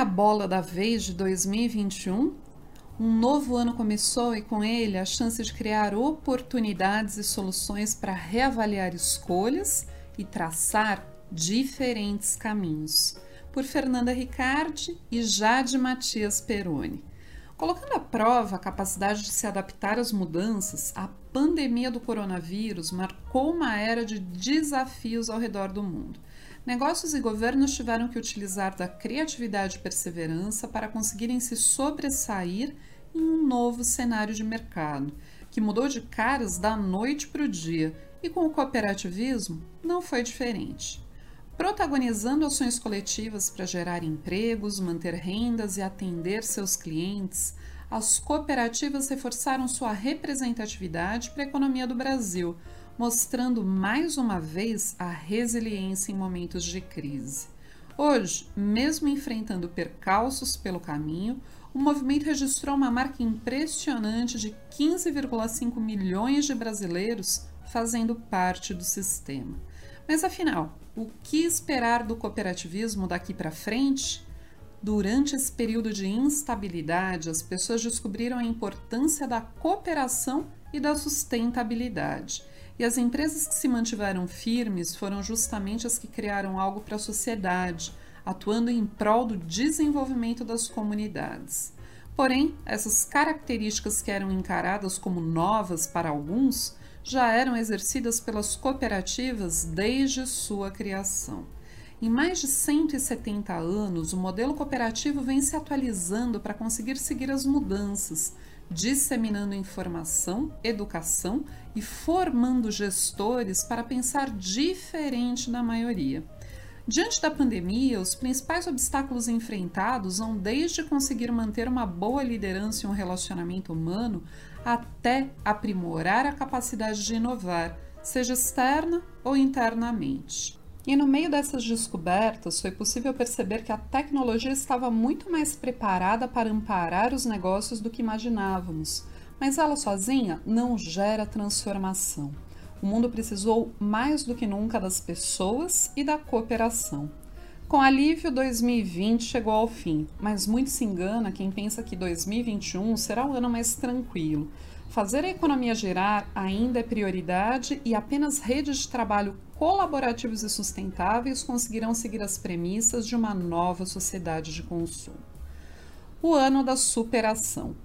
a bola da vez de 2021? Um novo ano começou e com ele a chance de criar oportunidades e soluções para reavaliar escolhas e traçar diferentes caminhos. Por Fernanda Ricardi e Jade Matias Peroni. Colocando à prova a capacidade de se adaptar às mudanças, a pandemia do coronavírus marcou uma era de desafios ao redor do mundo. Negócios e governos tiveram que utilizar da criatividade e perseverança para conseguirem se sobressair em um novo cenário de mercado, que mudou de caras da noite para o dia, e com o cooperativismo não foi diferente. Protagonizando ações coletivas para gerar empregos, manter rendas e atender seus clientes, as cooperativas reforçaram sua representatividade para a economia do Brasil, mostrando mais uma vez a resiliência em momentos de crise. Hoje, mesmo enfrentando percalços pelo caminho, o movimento registrou uma marca impressionante de 15,5 milhões de brasileiros fazendo parte do sistema. Mas afinal, o que esperar do cooperativismo daqui para frente? Durante esse período de instabilidade, as pessoas descobriram a importância da cooperação e da sustentabilidade. E as empresas que se mantiveram firmes foram justamente as que criaram algo para a sociedade, atuando em prol do desenvolvimento das comunidades. Porém, essas características que eram encaradas como novas para alguns já eram exercidas pelas cooperativas desde sua criação. Em mais de 170 anos, o modelo cooperativo vem se atualizando para conseguir seguir as mudanças, disseminando informação, educação e formando gestores para pensar diferente da maioria. Diante da pandemia, os principais obstáculos enfrentados vão desde conseguir manter uma boa liderança e um relacionamento humano até aprimorar a capacidade de inovar, seja externa ou internamente. E no meio dessas descobertas, foi possível perceber que a tecnologia estava muito mais preparada para amparar os negócios do que imaginávamos, mas ela sozinha não gera transformação. O mundo precisou mais do que nunca das pessoas e da cooperação. Com alívio, 2020 chegou ao fim, mas muito se engana quem pensa que 2021 será um ano mais tranquilo. Fazer a economia girar ainda é prioridade e apenas redes de trabalho colaborativos e sustentáveis conseguirão seguir as premissas de uma nova sociedade de consumo. O ano da superação.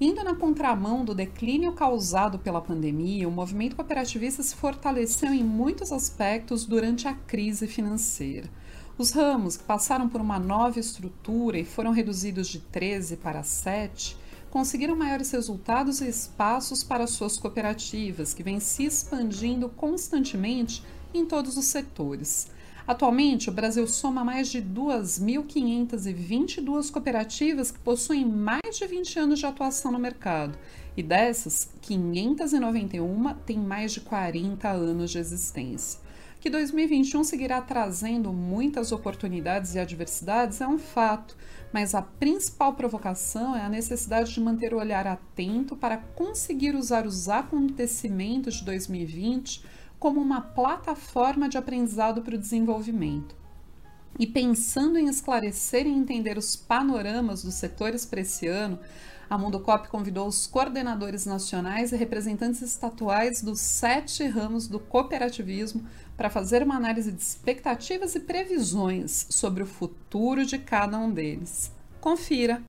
Indo na contramão do declínio causado pela pandemia, o movimento cooperativista se fortaleceu em muitos aspectos durante a crise financeira. Os ramos que passaram por uma nova estrutura e foram reduzidos de 13 para 7 conseguiram maiores resultados e espaços para suas cooperativas, que vêm se expandindo constantemente em todos os setores. Atualmente, o Brasil soma mais de 2.522 cooperativas que possuem mais de 20 anos de atuação no mercado, e dessas, 591 têm mais de 40 anos de existência. Que 2021 seguirá trazendo muitas oportunidades e adversidades é um fato, mas a principal provocação é a necessidade de manter o olhar atento para conseguir usar os acontecimentos de 2020 como uma plataforma de aprendizado para o desenvolvimento. E pensando em esclarecer e entender os panoramas dos setores para esse ano, a Mundocop convidou os coordenadores nacionais e representantes estatuais dos sete ramos do cooperativismo para fazer uma análise de expectativas e previsões sobre o futuro de cada um deles. Confira!